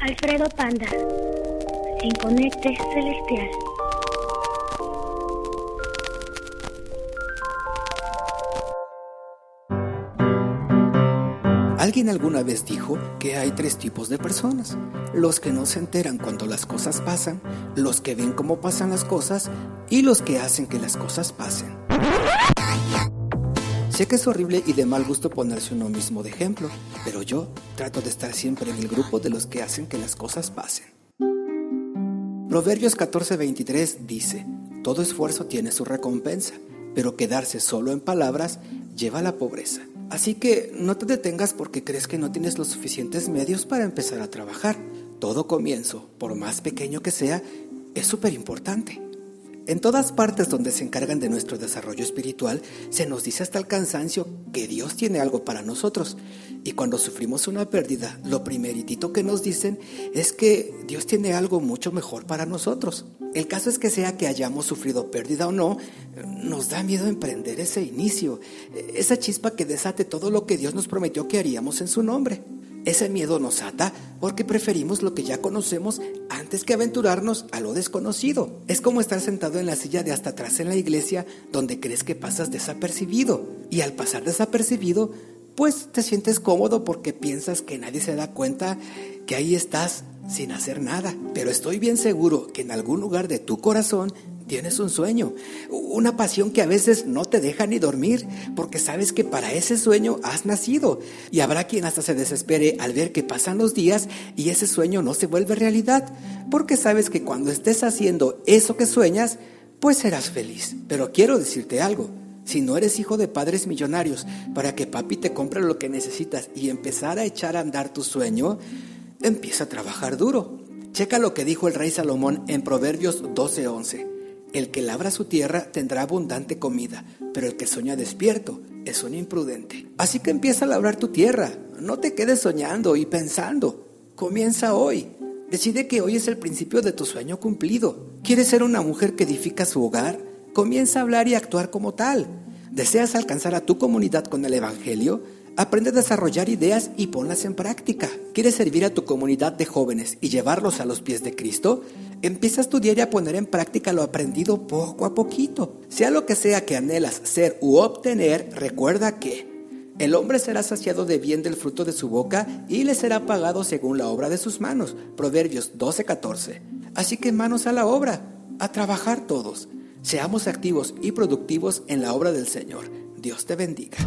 Alfredo Panda, sin conecte celestial. Alguien alguna vez dijo que hay tres tipos de personas. Los que no se enteran cuando las cosas pasan, los que ven cómo pasan las cosas y los que hacen que las cosas pasen. Sé que es horrible y de mal gusto ponerse uno mismo de ejemplo, pero yo trato de estar siempre en el grupo de los que hacen que las cosas pasen. Proverbios 14:23 dice, todo esfuerzo tiene su recompensa, pero quedarse solo en palabras lleva a la pobreza. Así que no te detengas porque crees que no tienes los suficientes medios para empezar a trabajar. Todo comienzo, por más pequeño que sea, es súper importante. En todas partes donde se encargan de nuestro desarrollo espiritual, se nos dice hasta el cansancio que Dios tiene algo para nosotros. Y cuando sufrimos una pérdida, lo primeritito que nos dicen es que Dios tiene algo mucho mejor para nosotros. El caso es que sea que hayamos sufrido pérdida o no, nos da miedo emprender ese inicio, esa chispa que desate todo lo que Dios nos prometió que haríamos en su nombre. Ese miedo nos ata porque preferimos lo que ya conocemos antes que aventurarnos a lo desconocido. Es como estar sentado en la silla de hasta atrás en la iglesia donde crees que pasas desapercibido. Y al pasar desapercibido, pues te sientes cómodo porque piensas que nadie se da cuenta que ahí estás sin hacer nada. Pero estoy bien seguro que en algún lugar de tu corazón Tienes un sueño, una pasión que a veces no te deja ni dormir, porque sabes que para ese sueño has nacido. Y habrá quien hasta se desespere al ver que pasan los días y ese sueño no se vuelve realidad, porque sabes que cuando estés haciendo eso que sueñas, pues serás feliz. Pero quiero decirte algo. Si no eres hijo de padres millonarios, para que papi te compre lo que necesitas y empezar a echar a andar tu sueño, empieza a trabajar duro. Checa lo que dijo el rey Salomón en Proverbios 12:11. El que labra su tierra tendrá abundante comida, pero el que sueña despierto es un imprudente. Así que empieza a labrar tu tierra. No te quedes soñando y pensando. Comienza hoy. Decide que hoy es el principio de tu sueño cumplido. ¿Quieres ser una mujer que edifica su hogar? Comienza a hablar y actuar como tal. ¿Deseas alcanzar a tu comunidad con el Evangelio? Aprende a desarrollar ideas y ponlas en práctica. ¿Quieres servir a tu comunidad de jóvenes y llevarlos a los pies de Cristo? Empieza a estudiar y a poner en práctica lo aprendido poco a poquito. Sea lo que sea que anhelas ser u obtener, recuerda que el hombre será saciado de bien del fruto de su boca y le será pagado según la obra de sus manos. Proverbios 12:14. Así que manos a la obra, a trabajar todos. Seamos activos y productivos en la obra del Señor. Dios te bendiga.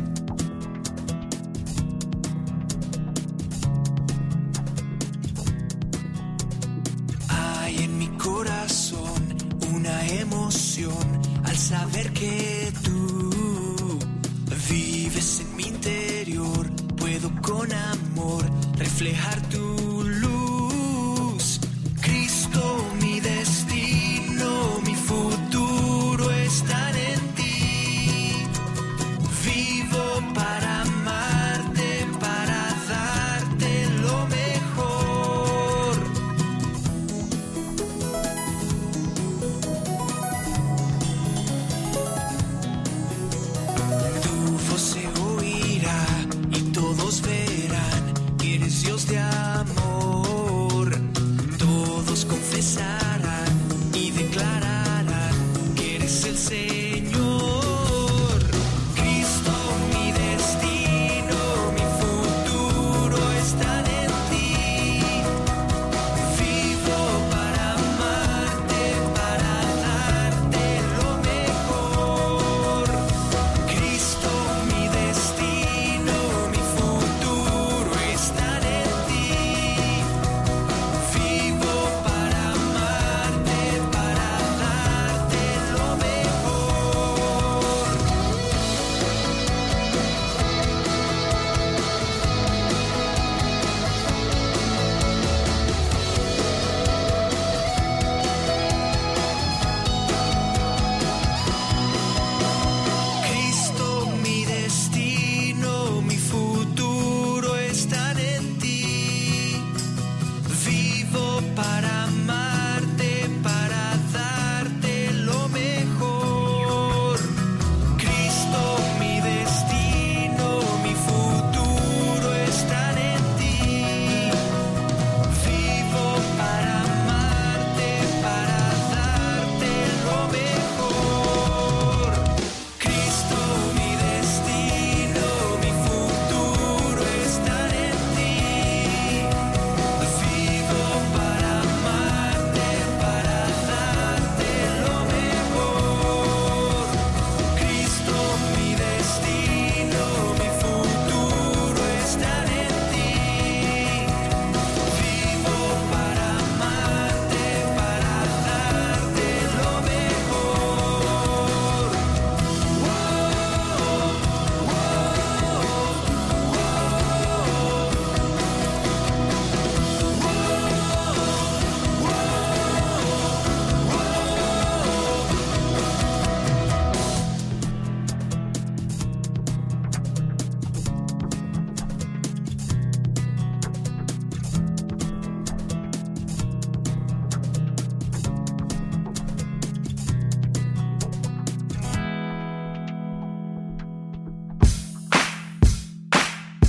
Al saber que tú vives en mi interior. Puedo con amor reflejar tu side.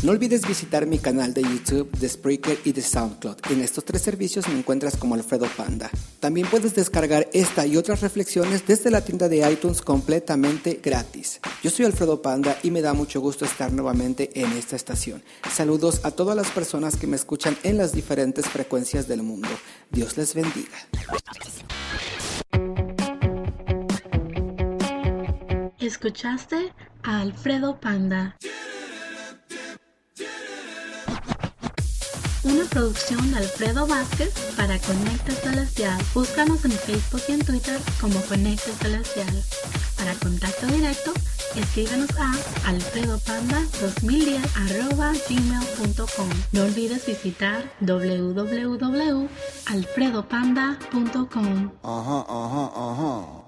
No olvides visitar mi canal de YouTube, de Spreaker y de SoundCloud. En estos tres servicios me encuentras como Alfredo Panda. También puedes descargar esta y otras reflexiones desde la tienda de iTunes completamente gratis. Yo soy Alfredo Panda y me da mucho gusto estar nuevamente en esta estación. Saludos a todas las personas que me escuchan en las diferentes frecuencias del mundo. Dios les bendiga. Escuchaste a Alfredo Panda. Una producción de Alfredo Vázquez para Conecta Celestial. Búscanos en Facebook y en Twitter como Conecta Celestial. Para contacto directo, escríbenos a alfredopanda2010 gmail.com. No olvides visitar www.alfredopanda.com. Ajá, ajá, ajá.